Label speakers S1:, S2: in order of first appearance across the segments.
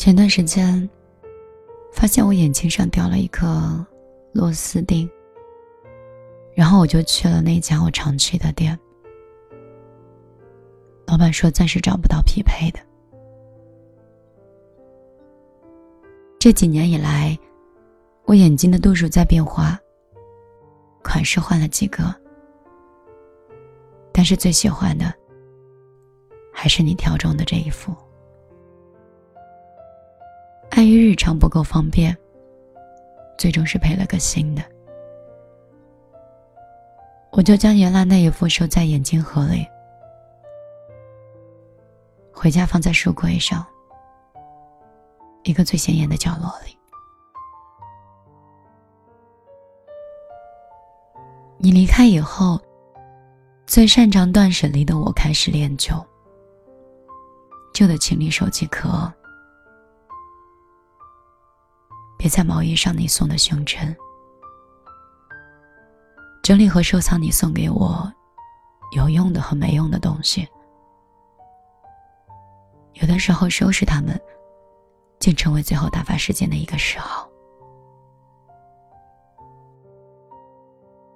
S1: 前段时间，发现我眼睛上掉了一颗螺丝钉，然后我就去了那家我常去的店。老板说暂时找不到匹配的。这几年以来，我眼睛的度数在变化，款式换了几个，但是最喜欢的还是你挑中的这一副。碍于日常不够方便，最终是配了个新的。我就将原来那一副收在眼镜盒里，回家放在书柜上，一个最显眼的角落里。你离开以后，最擅长断舍离的我开始练旧，旧的情侣手机壳。别在毛衣上你送的胸针，整理和收藏你送给我有用的和没用的东西。有的时候收拾它们，竟成为最后打发时间的一个嗜好。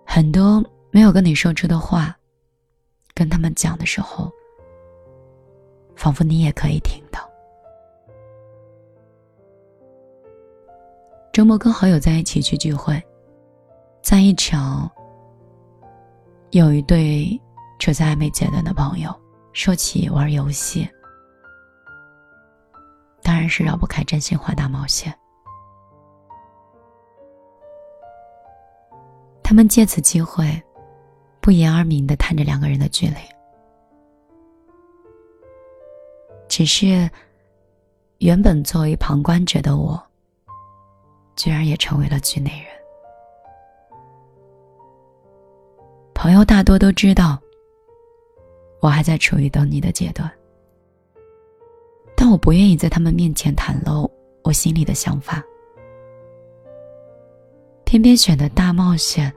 S1: 很多没有跟你说出的话，跟他们讲的时候，仿佛你也可以听到。周末跟好友在一起去聚会，在一场有一对处在暧昧阶段的朋友说起玩游戏，当然是绕不开真心话大冒险。他们借此机会，不言而明的探着两个人的距离，只是原本作为旁观者的我。居然也成为了局内人。朋友大多都知道，我还在处于等你的阶段，但我不愿意在他们面前袒露我心里的想法，偏偏选的大冒险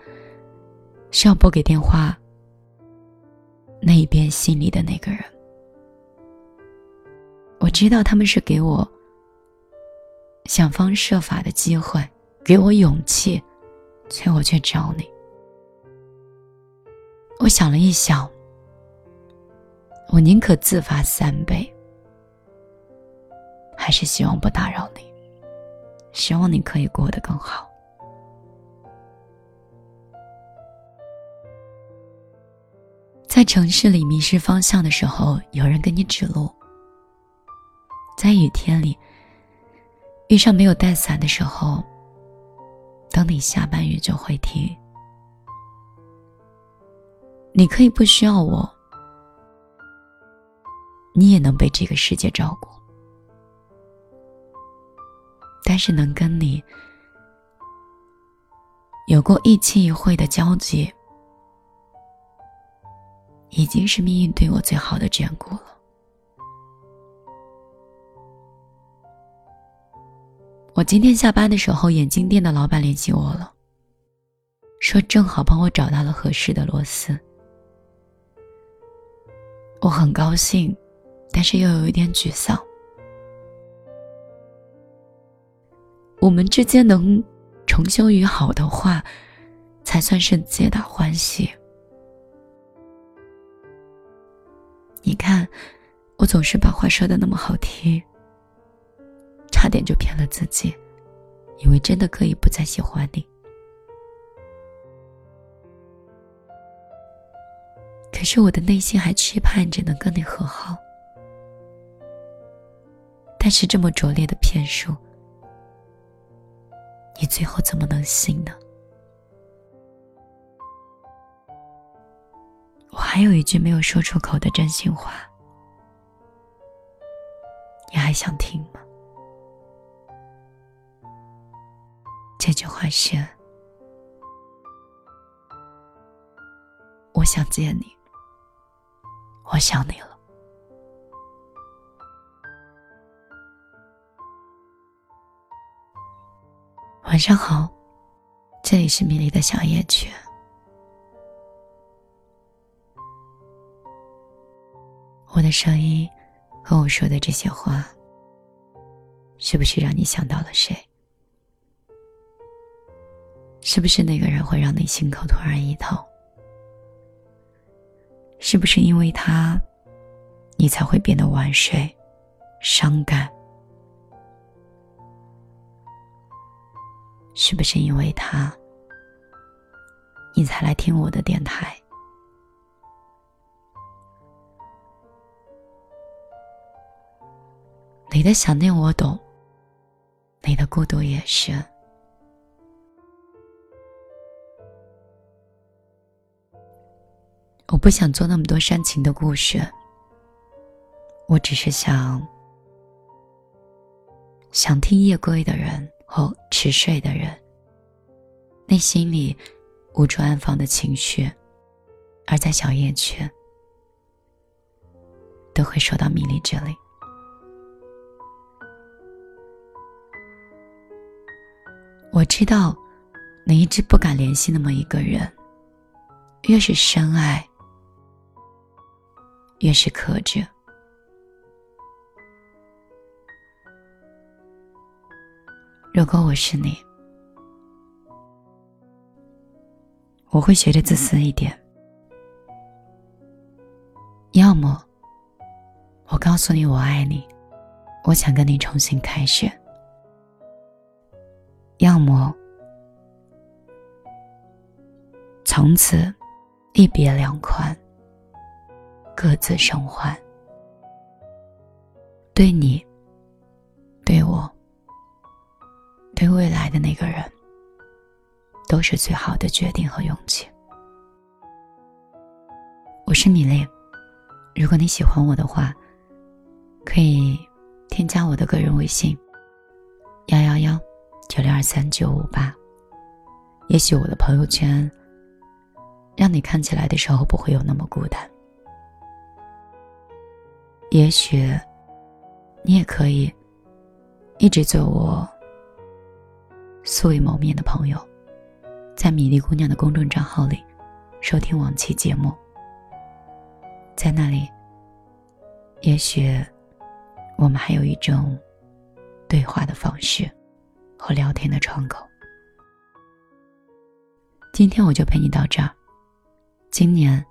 S1: 是要拨给电话那一边心里的那个人。我知道他们是给我。想方设法的机会，给我勇气，催我去找你。我想了一想，我宁可自罚三杯，还是希望不打扰你，希望你可以过得更好。在城市里迷失方向的时候，有人给你指路；在雨天里。遇上没有带伞的时候，等你下班雨就会停。你可以不需要我，你也能被这个世界照顾。但是能跟你有过一期一会的交集，已经是命运对我最好的眷顾了。我今天下班的时候，眼镜店的老板联系我了，说正好帮我找到了合适的螺丝。我很高兴，但是又有一点沮丧。我们之间能重修于好的话，才算是皆大欢喜。你看，我总是把话说的那么好听。差点就骗了自己，以为真的可以不再喜欢你。可是我的内心还期盼着能跟你和好。但是这么拙劣的骗术，你最后怎么能信呢？我还有一句没有说出口的真心话。你还想听吗？句话是：我想见你，我想你了。晚上好，这里是米粒的小夜曲。我的声音和我说的这些话，是不是让你想到了谁？是不是那个人会让你心口突然一痛？是不是因为他，你才会变得晚睡、伤感？是不是因为他，你才来听我的电台？你的想念我懂，你的孤独也是。我不想做那么多煽情的故事，我只是想，想听夜归的人和迟睡的人，内心里无处安放的情绪，而在小夜曲，都会收到米粒这里。我知道，你一直不敢联系那么一个人，越是深爱。越是克制。如果我是你，我会学着自私一点。要么，我告诉你我爱你，我想跟你重新开始；要么，从此一别两宽。各自生还。对你，对我，对未来的那个人，都是最好的决定和勇气。我是米粒，如果你喜欢我的话，可以添加我的个人微信：幺幺幺九六二三九五八。也许我的朋友圈，让你看起来的时候不会有那么孤单。也许，你也可以一直做我素未谋面的朋友，在米粒姑娘的公众账号里收听往期节目。在那里，也许我们还有一种对话的方式和聊天的窗口。今天我就陪你到这儿。今年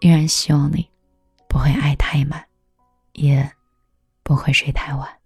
S1: 依然希望你不会爱太满。也不会睡太晚。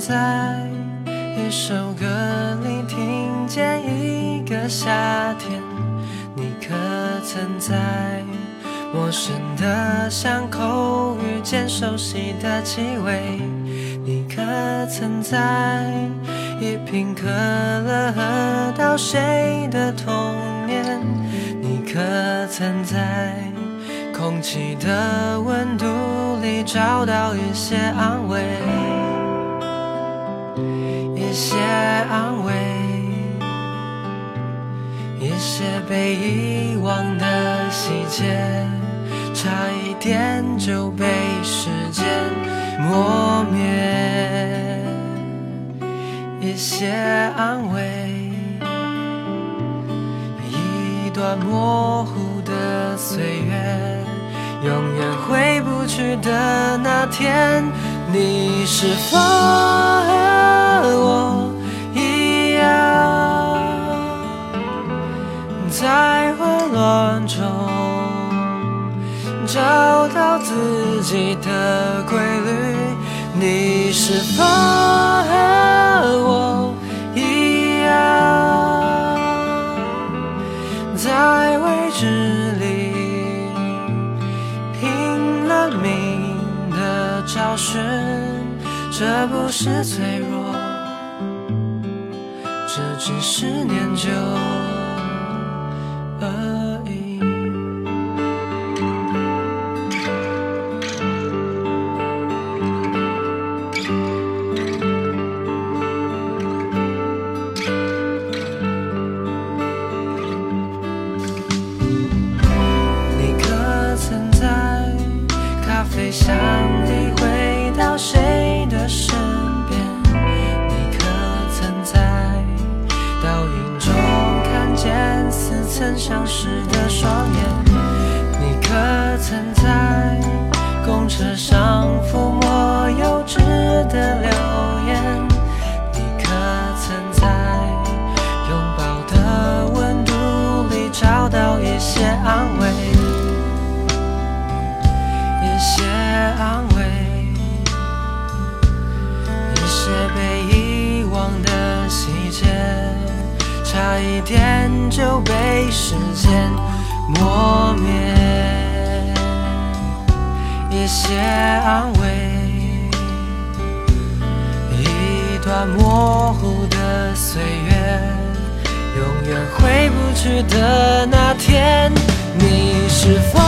S2: 在一首歌里听见一个夏天，你可曾在陌生的巷口遇见熟悉的气味？你可曾在一瓶可乐喝到谁的童年？你可曾在空气的温度里找到一些安慰？一些安慰，一些被遗忘的细节，差一点就被时间磨灭。一些安慰，一段模糊的岁月，永远回不去的那天，你是否？和我一样，在混乱中找到自己的规律。你是否这不是脆弱，这只是念旧。相识的双眼，你可曾在公车上抚摸幼稚的脸一点就被时间磨灭，一些安慰，一段模糊的岁月，永远回不去的那天，你是否